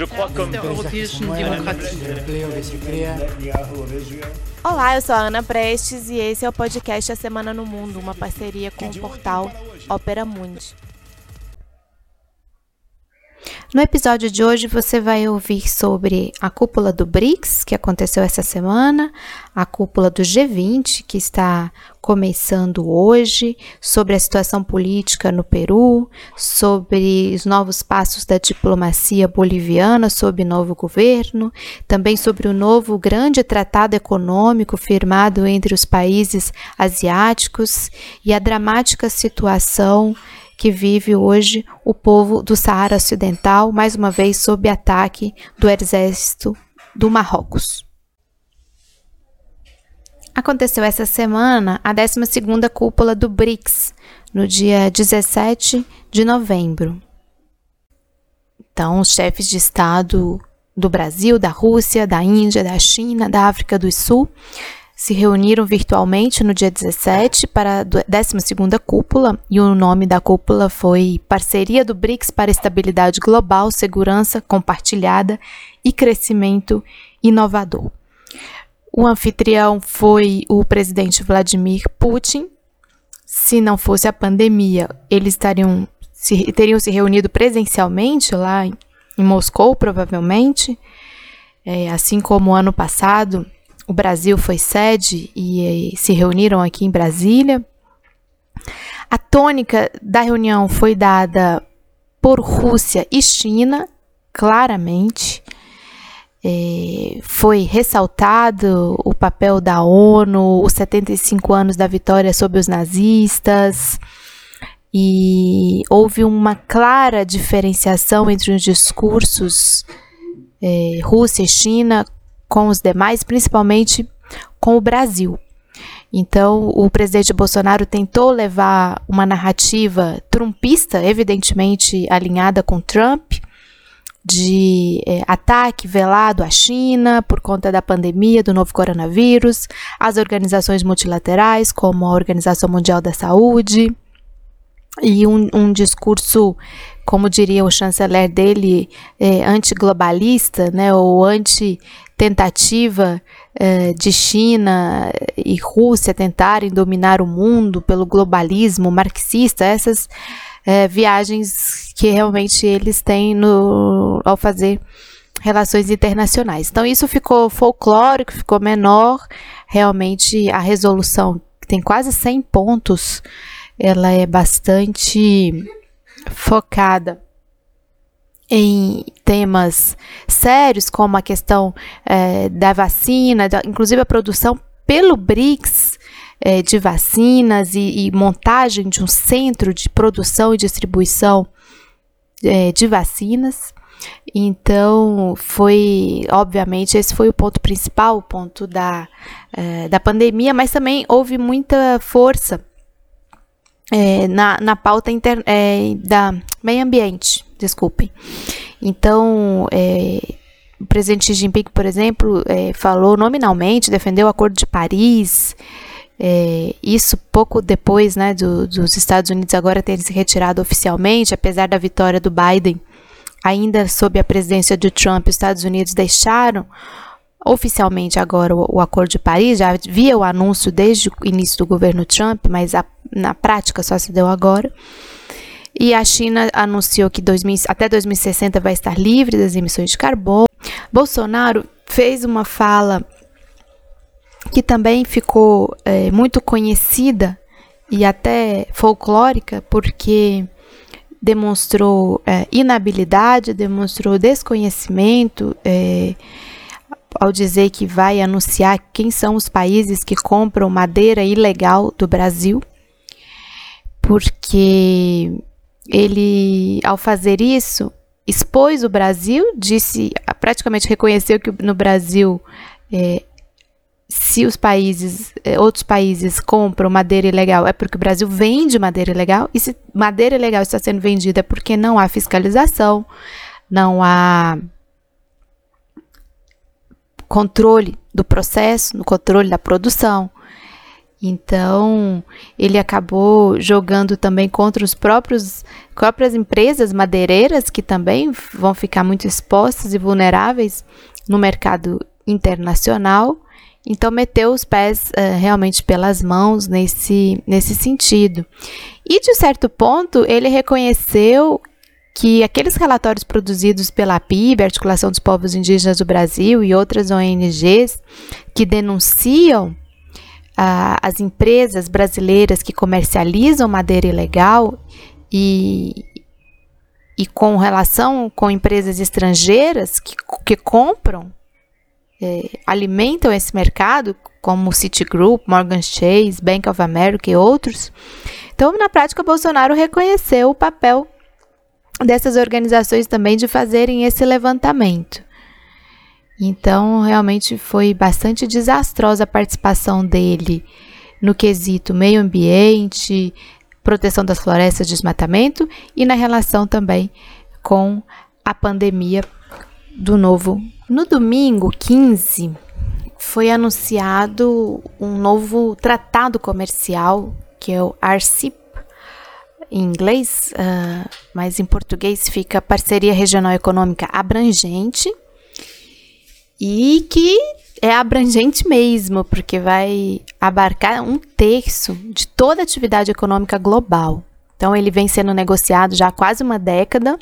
Je crois comme Olá, eu sou a Ana Prestes e esse é o podcast A Semana no Mundo, uma parceria com o portal Opera Mundi. No episódio de hoje você vai ouvir sobre a cúpula do BRICS, que aconteceu essa semana, a cúpula do G20, que está começando hoje, sobre a situação política no Peru, sobre os novos passos da diplomacia boliviana sob novo governo, também sobre o novo grande tratado econômico firmado entre os países asiáticos e a dramática situação que vive hoje o povo do Saara Ocidental, mais uma vez sob ataque do exército do Marrocos. Aconteceu essa semana a 12ª cúpula do BRICS, no dia 17 de novembro. Então, os chefes de Estado do Brasil, da Rússia, da Índia, da China, da África do Sul se reuniram virtualmente no dia 17 para a 12ª cúpula, e o nome da cúpula foi Parceria do BRICS para Estabilidade Global, Segurança Compartilhada e Crescimento Inovador. O anfitrião foi o presidente Vladimir Putin. Se não fosse a pandemia, eles estariam se, teriam se reunido presencialmente lá em, em Moscou, provavelmente. É, assim como ano passado, o Brasil foi sede e, e se reuniram aqui em Brasília. A tônica da reunião foi dada por Rússia e China, claramente. É, foi ressaltado o papel da ONU, os 75 anos da vitória sobre os nazistas, e houve uma clara diferenciação entre os discursos é, Rússia e China com os demais, principalmente com o Brasil. Então, o presidente Bolsonaro tentou levar uma narrativa trumpista, evidentemente alinhada com Trump, de é, ataque velado à China por conta da pandemia do novo coronavírus, às organizações multilaterais, como a Organização Mundial da Saúde, e um, um discurso, como diria o chanceler dele, é, antiglobalista, né, ou anti tentativa eh, de China e Rússia tentarem dominar o mundo pelo globalismo marxista, essas eh, viagens que realmente eles têm no, ao fazer relações internacionais. Então isso ficou folclórico, ficou menor. Realmente a resolução tem quase 100 pontos, ela é bastante focada em temas sérios, como a questão é, da vacina, da, inclusive a produção pelo BRICS é, de vacinas e, e, montagem de um centro de produção e distribuição é, de vacinas. Então, foi, obviamente, esse foi o ponto principal, o ponto da, da pandemia, mas também houve muita força é, na, na pauta inter, é, da meio ambiente, desculpem. Então, é, o presidente Xi Jinping, por exemplo, é, falou nominalmente, defendeu o Acordo de Paris. É, isso pouco depois né, do, dos Estados Unidos agora terem se retirado oficialmente, apesar da vitória do Biden, ainda sob a presidência de Trump, os Estados Unidos deixaram oficialmente agora o, o, Acordo de Paris, já havia o anúncio desde o início do governo Trump, mas a, na prática só se deu agora. E a China anunciou que 2000, até 2060 vai estar livre das emissões de carbono. Bolsonaro fez uma fala que também ficou é, muito conhecida e até folclórica, porque demonstrou é, inabilidade, demonstrou desconhecimento. É, ao dizer que vai anunciar quem são os países que compram madeira ilegal do Brasil, porque ele, ao fazer isso, expôs o Brasil, disse, praticamente reconheceu que no Brasil, é, se os países, é, outros países compram madeira ilegal, é porque o Brasil vende madeira ilegal, e se madeira ilegal está sendo vendida é porque não há fiscalização, não há controle do processo, no controle da produção. Então, ele acabou jogando também contra os próprios próprias empresas madeireiras que também vão ficar muito expostas e vulneráveis no mercado internacional. Então, meteu os pés uh, realmente pelas mãos nesse, nesse sentido. E, de certo ponto, ele reconheceu que aqueles relatórios produzidos pela PIB, Articulação dos Povos Indígenas do Brasil, e outras ONGs que denunciam as empresas brasileiras que comercializam madeira ilegal e, e com relação com empresas estrangeiras que, que compram, é, alimentam esse mercado, como Citigroup, Morgan Chase, Bank of America e outros. Então, na prática, Bolsonaro reconheceu o papel dessas organizações também de fazerem esse levantamento. Então, realmente foi bastante desastrosa a participação dele no quesito meio ambiente, proteção das florestas, desmatamento e na relação também com a pandemia do novo. No domingo 15, foi anunciado um novo tratado comercial, que é o RCEP, em inglês, uh, mas em português fica Parceria Regional Econômica Abrangente, e que é abrangente mesmo, porque vai abarcar um terço de toda a atividade econômica global. Então, ele vem sendo negociado já há quase uma década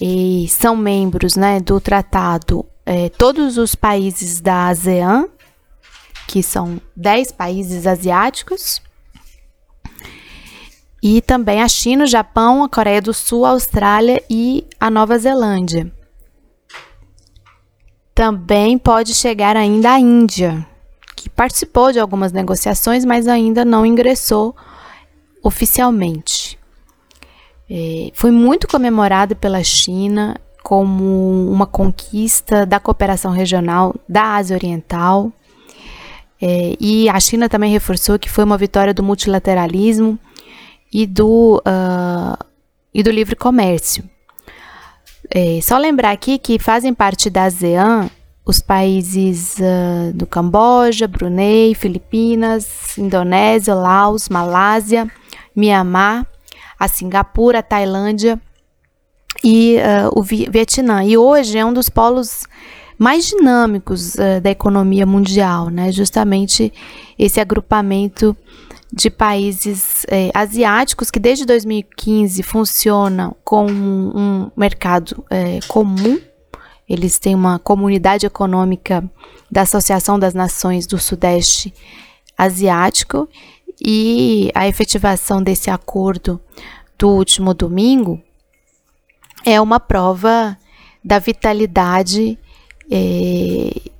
e são membros né, do tratado é, todos os países da ASEAN, que são 10 países asiáticos, e também a China, o Japão, a Coreia do Sul, a Austrália e a Nova Zelândia. Também pode chegar ainda a Índia, que participou de algumas negociações, mas ainda não ingressou oficialmente. É, foi muito comemorado pela China como uma conquista da cooperação regional da Ásia Oriental. É, e a China também reforçou que foi uma vitória do multilateralismo e do, uh, e do livre comércio. É, só lembrar aqui que fazem parte da ASEAN os países uh, do Camboja, Brunei, Filipinas, Indonésia, Laos, Malásia, Mianmar, a Singapura, a Tailândia e uh, o Vietnã. E hoje é um dos polos mais dinâmicos uh, da economia mundial, né? Justamente esse agrupamento de países é, asiáticos que desde 2015 funcionam com um, mercado é, comum. Eles têm uma comunidade econômica da Associação das Nações do Sudeste Asiático e a efetivação desse acordo do último domingo é uma prova da vitalidade é,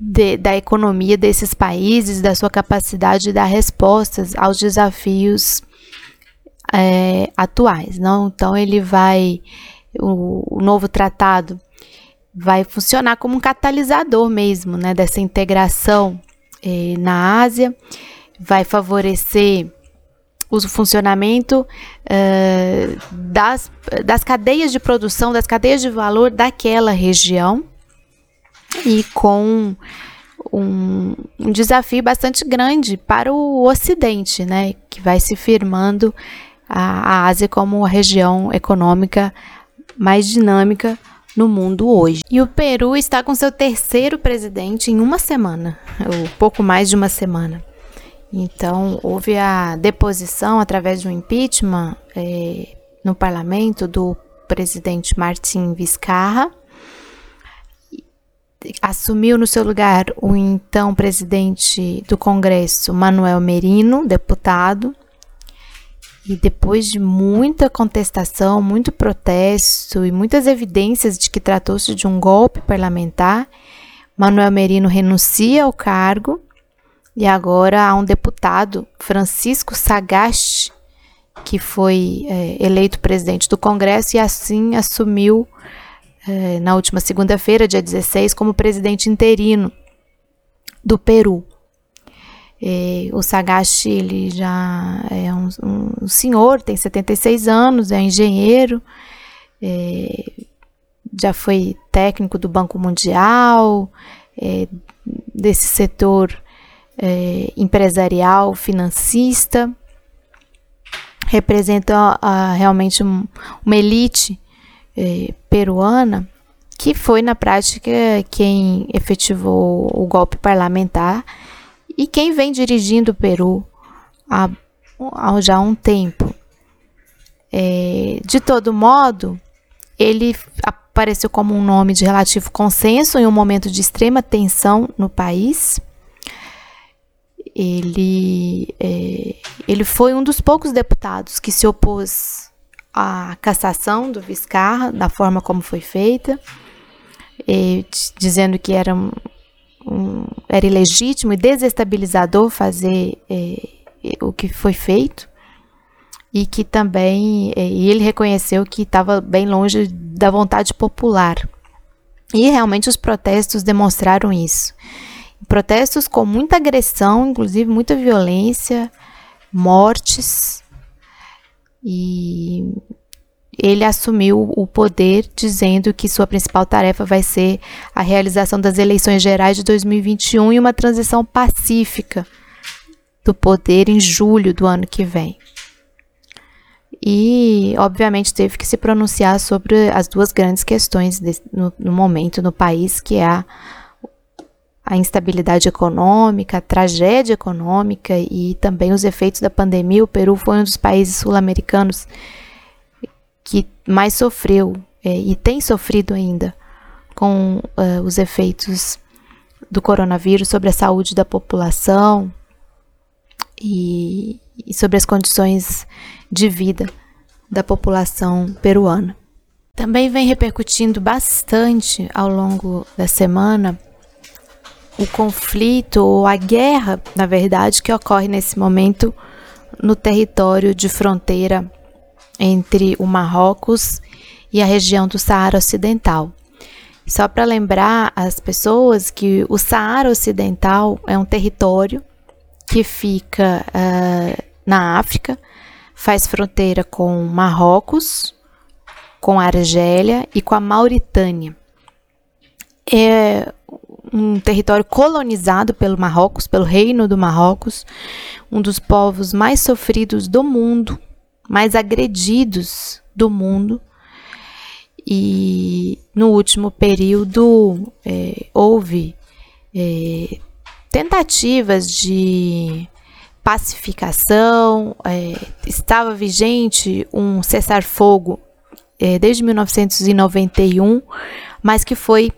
de, da economia desses países, da sua capacidade de dar respostas aos desafios é, atuais. Não? Então, ele vai, o, o, novo tratado vai funcionar como um catalisador mesmo né, dessa integração é, na Ásia, vai favorecer o funcionamento uh, das, das cadeias de produção, das cadeias de valor daquela região e com um, um, desafio bastante grande para o Ocidente, né, que vai se firmando a, a Ásia como a região econômica mais dinâmica no mundo hoje. E o Peru está com seu terceiro presidente em uma semana, ou pouco mais de uma semana. Então, houve a deposição através de um impeachment é, no parlamento do presidente Martin Vizcarra, assumiu no seu lugar o então presidente do Congresso, Manuel Merino, deputado. E depois de muita contestação, muito protesto e muitas evidências de que tratou-se de um golpe parlamentar, Manuel Merino renuncia ao cargo e agora há um deputado, Francisco Sagasti, que foi é, eleito presidente do Congresso e assim assumiu é, na última segunda-feira, dia 16, como presidente interino do Peru. É, o Sagashi ele já é um, um, senhor, tem 76 anos, é engenheiro, é, já foi técnico do Banco Mundial, desse setor empresarial, financista, representa uh, realmente um, uma elite é, peruana que foi na prática quem efetivou o golpe parlamentar e quem vem dirigindo o Peru há, há já um tempo. É, de todo modo, ele apareceu como um nome de relativo consenso em um momento de extrema tensão no país. Ele, é, ele foi um dos poucos deputados que se opôs à cassação do Vizcarra, da forma como foi feita, é, dizendo que era, um, era ilegítimo e desestabilizador fazer é, o que foi feito e que também é, e ele reconheceu que estava bem longe da vontade popular. E realmente os protestos demonstraram isso. Protestos com muita agressão, inclusive muita violência, mortes. E ele assumiu o poder dizendo que sua principal tarefa vai ser a realização das eleições gerais de 2021 e uma transição pacífica do poder em julho do ano que vem. E, obviamente, teve que se pronunciar sobre as duas grandes questões no, no, momento no país, que é a, a instabilidade econômica, a tragédia econômica e também os efeitos da pandemia. O Peru foi um dos países sul-americanos que mais sofreu é, e tem sofrido ainda com uh, os efeitos do coronavírus sobre a saúde da população e, e sobre as condições de vida da população peruana. Também vem repercutindo bastante ao longo da semana o conflito ou a guerra, na verdade, que ocorre nesse momento no território de fronteira entre o Marrocos e a região do Saara Ocidental. Só para lembrar as pessoas que o Saara Ocidental é um território que fica uh, na África, faz fronteira com Marrocos, com a Argélia e com a Mauritânia. É um território colonizado pelo Marrocos, pelo Reino do Marrocos, um dos povos mais sofridos do mundo, mais agredidos do mundo. E no último período é, houve é, tentativas de pacificação, é, estava vigente um cessar-fogo é, desde 1991, mas que foi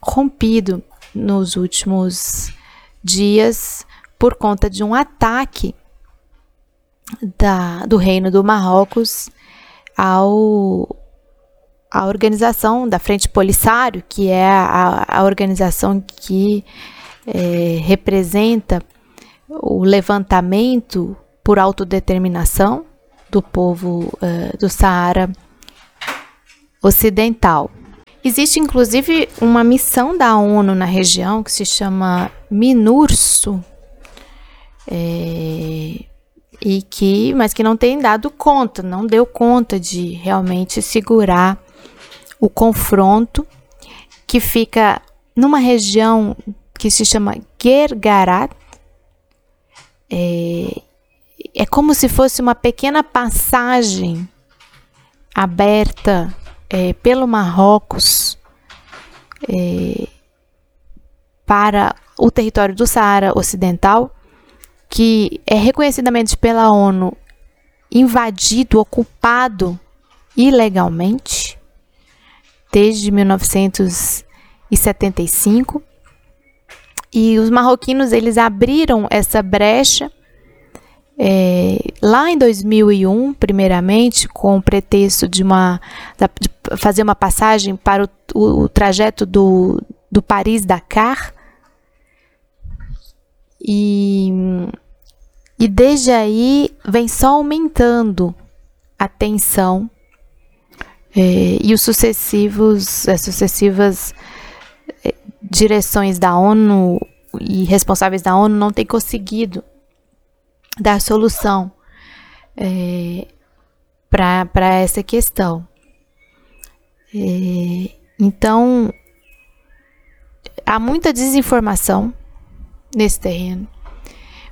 rompido nos últimos dias por conta de um ataque da, do Reino do Marrocos ao a organização da Frente Polisário, que é a, a organização que é, representa o levantamento por autodeterminação do povo uh, do Saara Ocidental. Existe inclusive uma missão da ONU na região que se chama MINURSO, é, e que, mas que não tem dado conta, não deu conta de realmente segurar o confronto que fica numa região que se chama Gergarat, é, é como se fosse uma pequena passagem aberta é, pelo Marrocos é, para o território do Saara Ocidental, que é reconhecidamente pela ONU invadido, ocupado ilegalmente desde 1975 e os marroquinos eles abriram essa brecha é, lá em 2001, primeiramente, com o pretexto de, uma, de fazer uma passagem para o, o, o trajeto do, do Paris-Dakar. E, e desde aí vem só aumentando a tensão é, e os sucessivos, as sucessivas é, direções da ONU e responsáveis da ONU não têm conseguido dar solução é, para essa questão. É, então, há muita desinformação nesse terreno.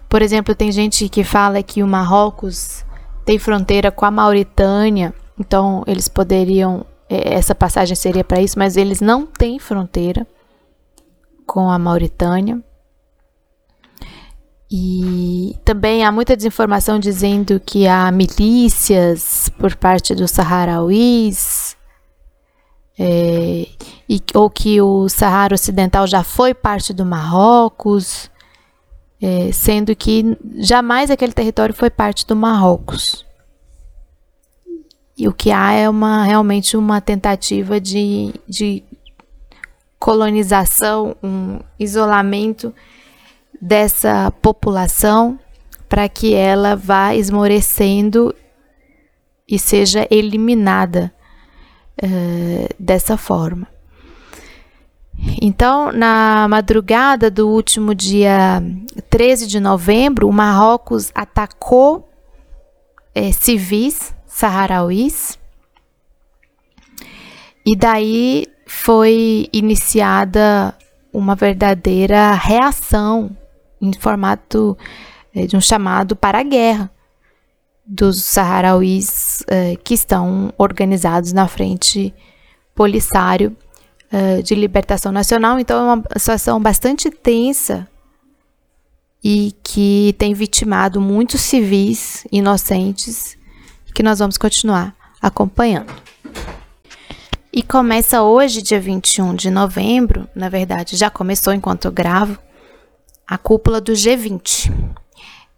Por exemplo, tem gente que fala que o Marrocos tem fronteira com a Mauritânia, então eles poderiam é, essa passagem seria para isso, mas eles não têm fronteira com a Mauritânia. E também há muita desinformação dizendo que há milícias por parte dos saharauis, é, e, ou que o Saara Ocidental já foi parte do Marrocos, é, sendo que jamais aquele território foi parte do Marrocos. E o que há é uma, realmente uma tentativa de, de colonização, um isolamento dessa população para que ela vá esmorecendo e seja eliminada uh, dessa forma. Então, na madrugada do último dia 13 de novembro, o Marrocos atacou é, civis saharauis e daí foi iniciada uma verdadeira reação em formato é, de um chamado para a guerra dos saharauis é, que estão organizados na frente Polisário uh, de Libertação Nacional. Então, é uma situação bastante tensa e que tem vitimado muitos civis inocentes que nós vamos continuar acompanhando. E começa hoje, dia 21 de novembro, na verdade já começou enquanto eu gravo, a cúpula do G20.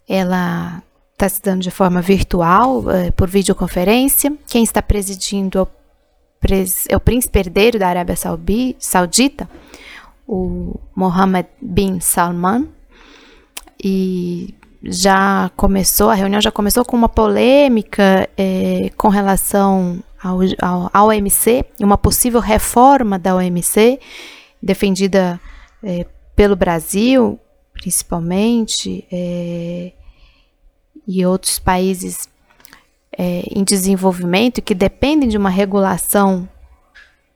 Ela está se dando de forma virtual, uh, por videoconferência. Quem está presidindo é o é príncipe herdeiro da Arábia Saudita, o Mohammed bin Salman, e já começou, a reunião já começou com uma polêmica é, com relação ao, ao, ao OMC, uma possível reforma da OMC, defendida é, pelo Brasil, principalmente, é, e outros países é, em desenvolvimento que dependem de uma regulação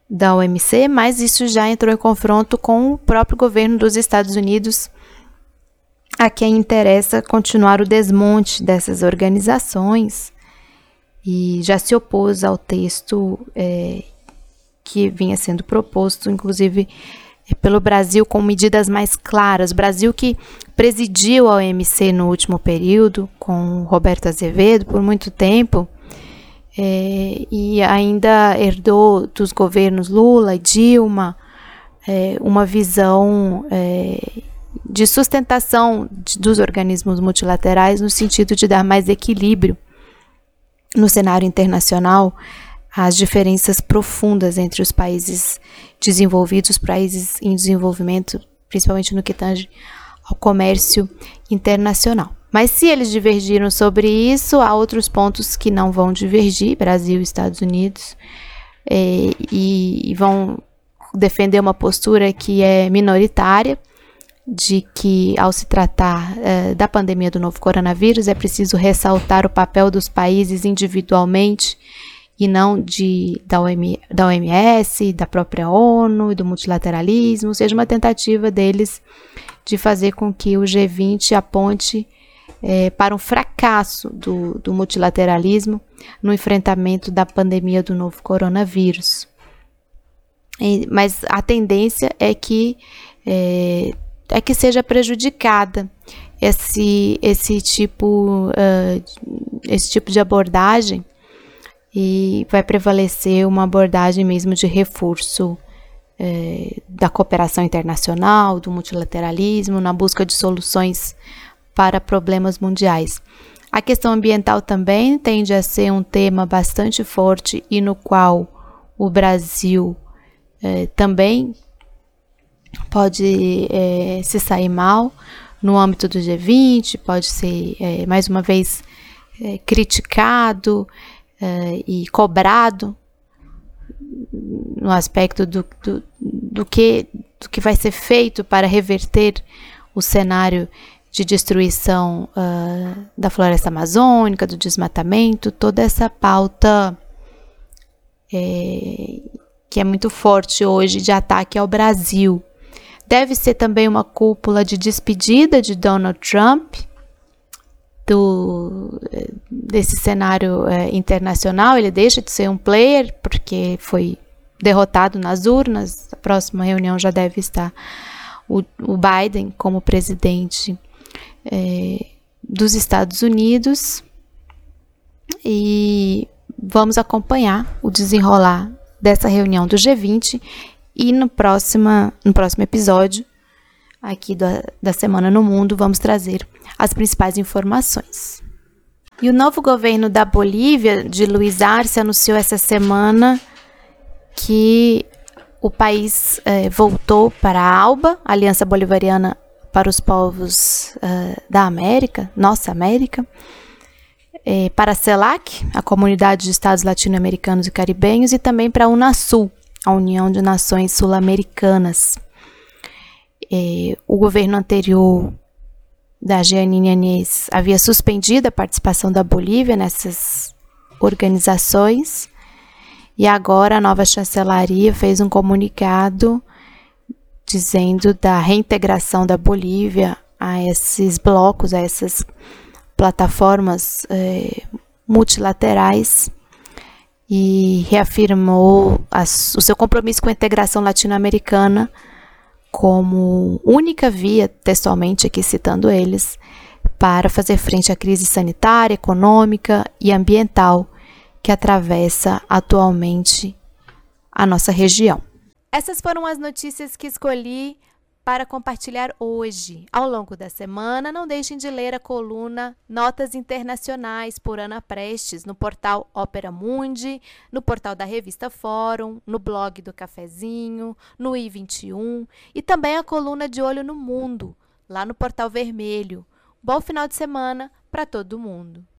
da OMC, mas isso já entrou em confronto com o próprio governo dos Estados Unidos, a quem interessa continuar o desmonte dessas organizações e já se opôs ao texto é, que vinha sendo proposto, inclusive pelo Brasil com medidas mais claras. Brasil que presidiu a OMC no último período com Roberto Azevedo por muito tempo é, e ainda herdou dos governos Lula e Dilma é, uma visão é, de sustentação de, dos organismos multilaterais no sentido de dar mais equilíbrio no cenário internacional às diferenças profundas entre os países desenvolvidos, os países em desenvolvimento, principalmente no que tange ao comércio internacional. Mas se eles divergiram sobre isso, há outros pontos que não vão divergir, Brasil e Estados Unidos, é, e, e vão defender uma postura que é minoritária, de que, ao se tratar é, da pandemia do novo coronavírus, é preciso ressaltar o papel dos países individualmente e não de, da, OM, da OMS, da própria ONU e do multilateralismo, seja uma tentativa deles de fazer com que o G20 aponte é, para um fracasso do, do multilateralismo no enfrentamento da pandemia do novo coronavírus. E, mas a tendência é que é, é que seja prejudicada esse, esse tipo uh, esse tipo de abordagem e vai prevalecer uma abordagem mesmo de reforço é, da cooperação internacional, do multilateralismo, na busca de soluções para problemas mundiais. A questão ambiental também tende a ser um tema bastante forte e no qual o Brasil é, também pode é, se sair mal no âmbito do G20, pode ser mais uma vez criticado uh, e cobrado no aspecto do, do, do, que, do que vai ser feito para reverter o cenário de destruição uh, da floresta amazônica, do desmatamento, toda essa pauta é, que é muito forte hoje de ataque ao Brasil. Deve ser também uma cúpula de despedida de Donald Trump, do, desse cenário é, internacional, ele deixa de ser um player, porque foi derrotado nas urnas. A próxima reunião já deve estar o, o Biden como presidente é, dos Estados Unidos. E vamos acompanhar o desenrolar dessa reunião do G20 e no, próxima, no próximo episódio aqui da, da Semana no Mundo, vamos trazer as principais informações. E o novo governo da Bolívia, de Luiz Arce, anunciou essa semana que o país eh, voltou para a ALBA, Aliança Bolivariana para os Povos uh, da América, Nossa América, eh, para a CELAC, a Comunidade de Estados Latino-Americanos e Caribenhos, e também para a UNASUL, a União de Nações Sul-Americanas. É, o governo anterior da Jeanine Anês havia suspendido a participação da Bolívia nessas organizações. E agora a nova chancelaria fez um comunicado dizendo da reintegração da Bolívia a esses blocos, a essas plataformas é, multilaterais e reafirmou as, o seu compromisso com a integração latino-americana como única via, textualmente aqui citando eles, para fazer frente à crise sanitária, econômica e ambiental que atravessa atualmente a nossa região. Essas foram as notícias que escolhi para compartilhar hoje. Ao longo da semana, não deixem de ler a coluna Notas Internacionais por Ana Prestes no portal Opera Mundi, no portal da revista Fórum, no blog do Cafezinho, no i21 e também a coluna de Olho no Mundo, lá no portal Vermelho. Bom final de semana para todo mundo!